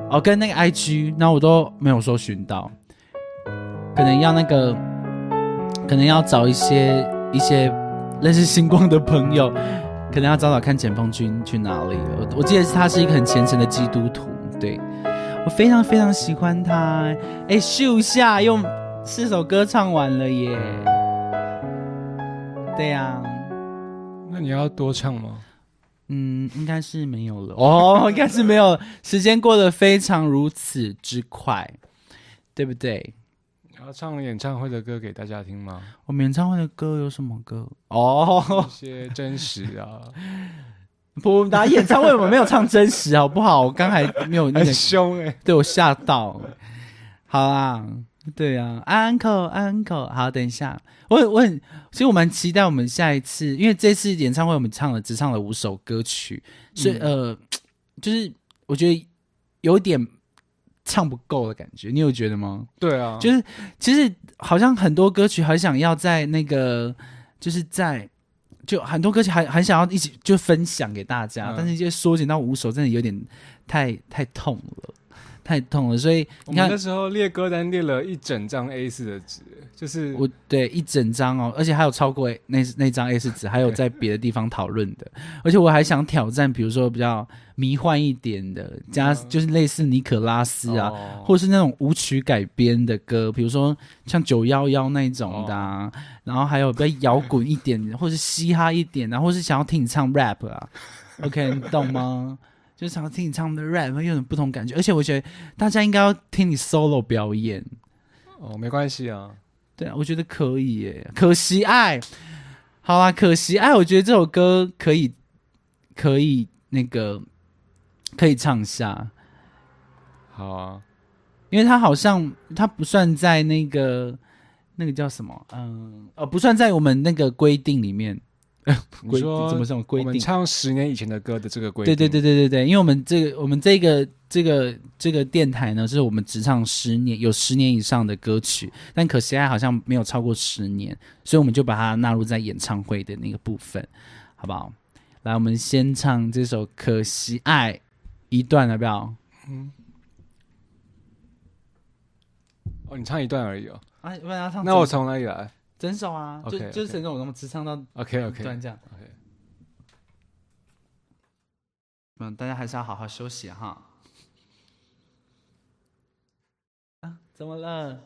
哦，跟那个 IG，那我都没有搜寻到。可能要那个，可能要找一些一些认识星光的朋友。可能要找找看解放军去哪里了。我记得他是一个很虔诚的基督徒，对我非常非常喜欢他。哎，秀下用四首歌唱完了耶！对呀，那你要多唱吗？嗯，应该是没有了哦，应该是没有。时间过得非常如此之快，对不对？要唱演唱会的歌给大家听吗？我们演唱会的歌有什么歌？哦，一些真实啊。不，打演唱会我们没有唱真实，好不好？我刚才没有很凶哎，对我吓到。好啦，对啊，uncle，uncle，好，等一下，我我很，其实我蛮期待我们下一次，因为这次演唱会我们唱了只唱了五首歌曲，所以呃，就是我觉得有点。唱不够的感觉，你有觉得吗？对啊，就是其实好像很多歌曲很想要在那个，就是在就很多歌曲还很想要一起就分享给大家，但是就缩减到五首，真的有点太太痛了。太痛了，所以你看那时候列歌单列了一整张 A 四的纸，就是我对一整张哦，而且还有超过那那张 A 四纸，还有在 别的地方讨论的，而且我还想挑战，比如说比较迷幻一点的，加就是类似尼可拉斯啊，或者是那种舞曲改编的歌，比如说像九幺幺那种的，然后还有比较摇滚一点，或是嘻哈一点，然后是想要听你唱 rap 啊，OK，你懂吗？就想要听你唱的 rap，会有种不同感觉。而且我觉得大家应该要听你 solo 表演。哦，没关系啊。对啊，我觉得可以耶。可惜爱，好啦，可惜爱，我觉得这首歌可以，可以那个可以唱下。好啊，因为他好像他不算在那个那个叫什么？嗯，呃，不算在我们那个规定里面。规你说怎么什么规定我们？唱十年以前的歌的这个规对定，对对对对对对，因为我们这个我们这个这个这个电台呢，是我们只唱十年有十年以上的歌曲，但可惜还好像没有超过十年，所以我们就把它纳入在演唱会的那个部分，好不好？来，我们先唱这首《可惜爱》一段，要不要？嗯哦，你唱一段而已哦。啊，不然要唱那我从哪里来整首啊，就 OK，OK 就是整首，我们只唱到？OK 一 OK 段这样。OK，嗯，大家还是要好好休息哈。啊，怎么了？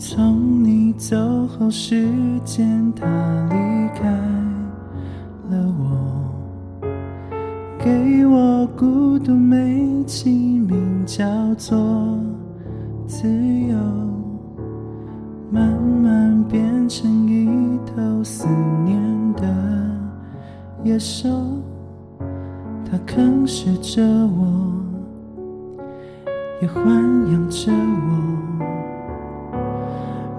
从你走后，时间它离开了我。给我孤独美其名叫做自由，慢慢变成一头思念的野兽，它啃食着我，也豢养着我。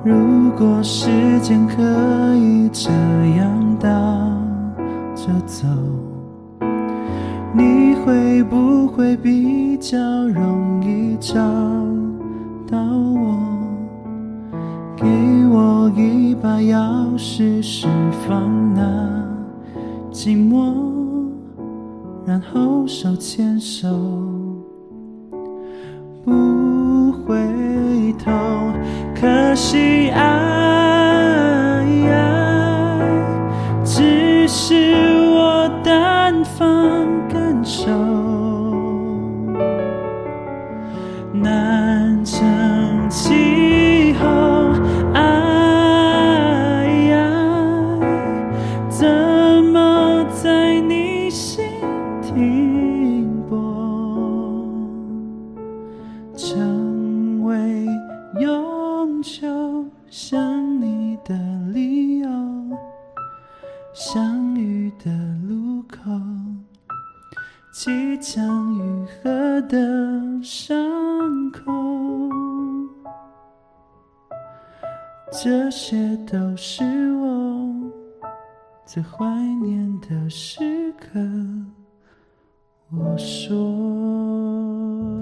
如果时间可以这样倒着走。你会不会比较容易找到我？给我一把钥匙，释放那寂寞，然后手牵手，不可惜爱只是我单方感受，这些都是我最怀念的时刻。我说。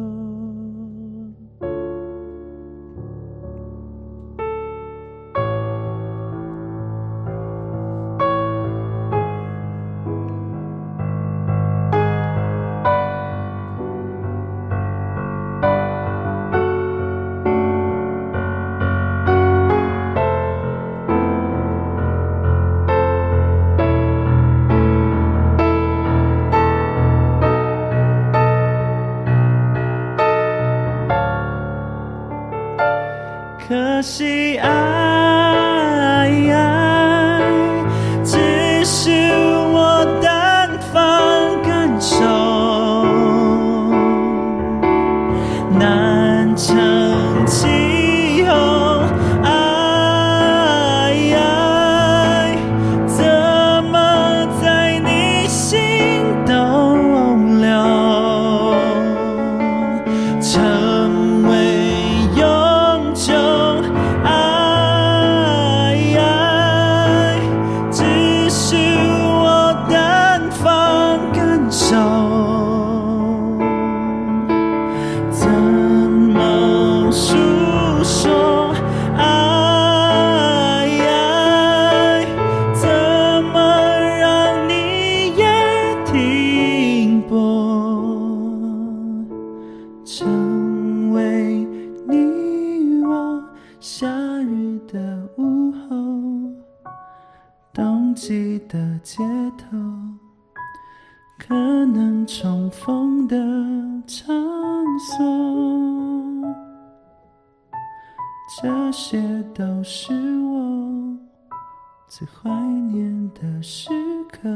最怀念的时刻，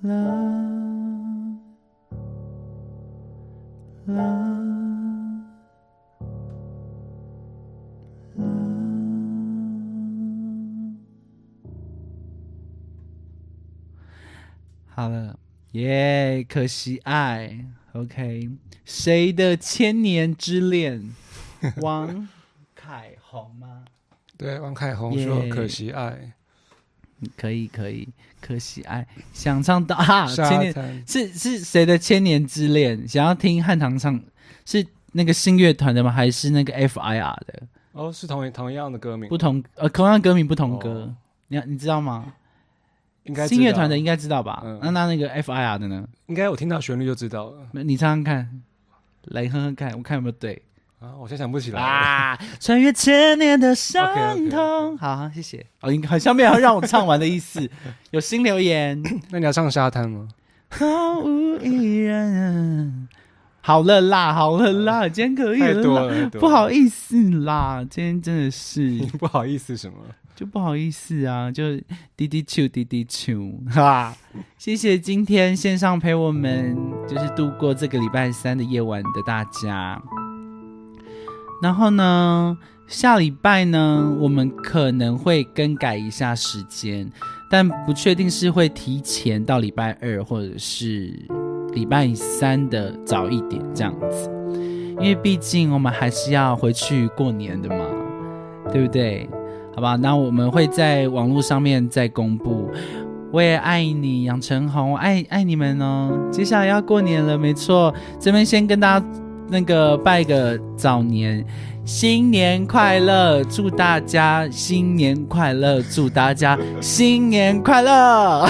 啦啦。好了，耶！可惜爱，OK？谁的千年之恋？王。对，王凯红耶说可惜爱，可以，可以，可惜爱，想唱到啊，千年是是谁的千年之恋？想要听汉唐唱是那个新乐团的吗？还是那个 FIR 的？哦，是同一同一样的歌名不，同呃，同样歌名不同歌，哦你你知道吗？应该新乐团的应该知道吧？嗯那那那个 FIR 的呢？应该我听到旋律就知道了你唱唱看，来哼哼看，我看有没有对啊，我现在想不起来。啊！穿越千年的伤痛，好，好谢谢。哦，应好像没有让我唱完的意思。有新留言，那你要唱沙滩吗？毫无一人。好了啦，好了啦，今天可以了啦，太多了，太多了不好意思啦，今天真的是不好意思什么？就不好意思啊，就滴滴啾滴滴啾，哈，谢谢今天线上陪我们就是度过这个礼拜三的夜晚的大家。然后呢，下礼拜呢，我们可能会更改一下时间，但不确定是会提前到礼拜二，或者是礼拜三的早一点这样子，因为毕竟我们还是要回去过年的嘛，对不对？好吧，那我们会在网络上面再公布。我也爱你，杨成宏，我爱爱你们哦。接下来要过年了，没错，这边先跟大家那个拜个早年，新年快乐，祝大家新年快乐，祝大家新年快乐。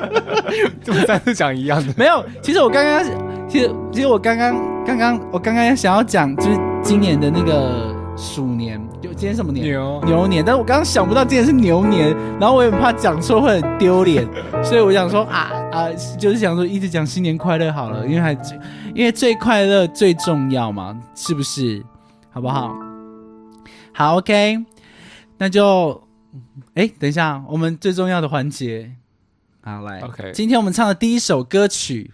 怎么三次讲一样的？没有，其实我刚刚，其实其实我刚刚刚刚我刚刚想要讲，就是今年的那个鼠年，就今天什么年？牛牛年，但是我刚刚想不到今天是牛年，然后我也很怕讲错会很丢脸，所以我想说啊啊，就是想说一直讲新年快乐好了，因为还因为最快乐最重要嘛，是不是？好不好？好，OK，那就哎，等一下，我们最重要的环节，好来 OK 今天我们唱的第一首歌曲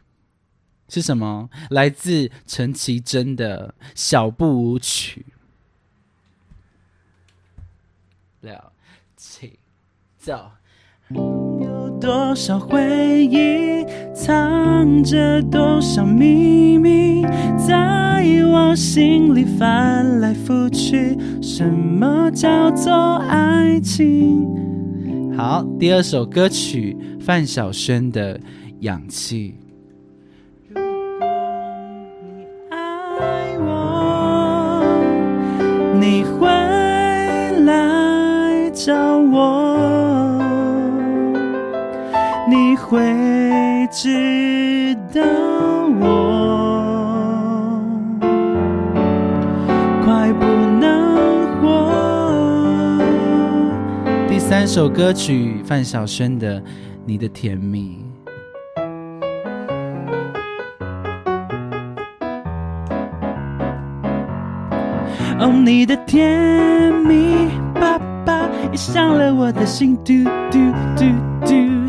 是什么？来自陈绮贞的《小步舞曲》。了，请走。多少回忆，藏着多少秘密，在我心里翻来覆去。什么叫做爱情？好，第二首歌曲范晓萱的《氧气》。如果你爱我，你会来找我，会知道我快不能活。第三首歌曲范晓萱的《你的甜蜜》。哦，你的甜蜜，爸爸也伤了我的心，嘟嘟嘟嘟。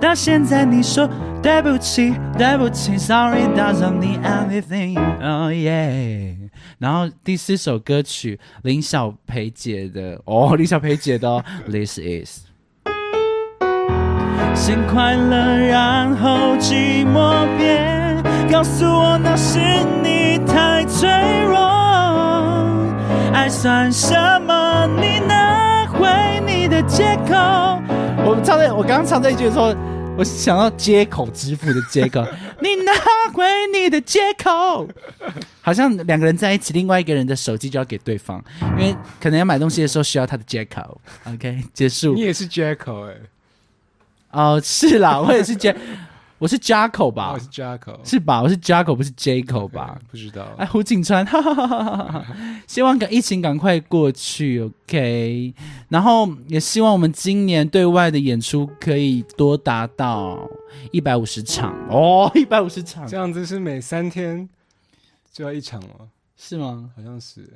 到现在你说对不起，对不起，Sorry doesn't mean anything。哦耶。然后第四首歌曲林小培姐的哦，林小培姐的、This Is。先快乐，然后寂寞，别告诉我那是你太脆弱。爱算什么？你拿回你的借口。我唱这，我刚刚唱这一句的时候，我想到接口支付的接口，你拿回你的接口。好像两个人在一起，另外一个人的手机就要给对方，因为可能要买东西的时候需要他的接口。OK，结束你。也是 Jacko 哎、哦，是啦，我也是 J，我是 Jacko 吧我？是 Jacko，是吧？我是 Jacko，不是 Jaco 吧？不知道。哎，胡锦川，哈哈哈哈哈哈！希望赶疫情赶快过去，OK。然后也希望我们今年对外的演出可以多达到一百五十场哦，一百五十场这样子是每三天就要一场吗？是吗？好像是，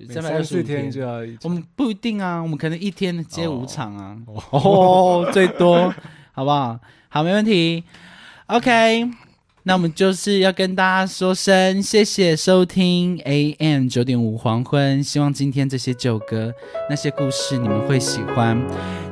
每三百二十天天就要一场。我们不一定啊，我们可能一天接五场啊，哦哦，最多，好不好？好，没问题。OK，那我们就是要跟大家说声谢谢收听 AM 九点五黄昏，希望今天这些旧歌、那些故事你们会喜欢。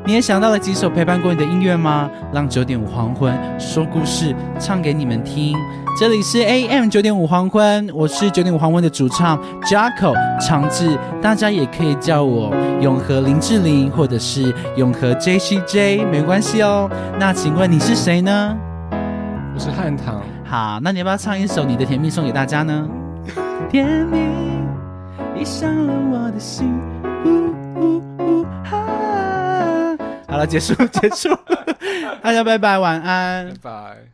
你也想到了几首陪伴过你的音乐吗？让九点五黄昏说故事，唱给你们听。这里是 AM 九点五黄昏，我是九点五黄昏的主唱 Jaco 长治，大家也可以叫我永和林志玲，或者是永和 JCJ，没关系哦。那请问你是谁呢？我是汉唐，好，那你要不要唱一首《你的甜蜜》送给大家呢？甜蜜已伤了我的心。呜呜呜哈好了，结束，结束，大家拜拜，晚安拜。拜。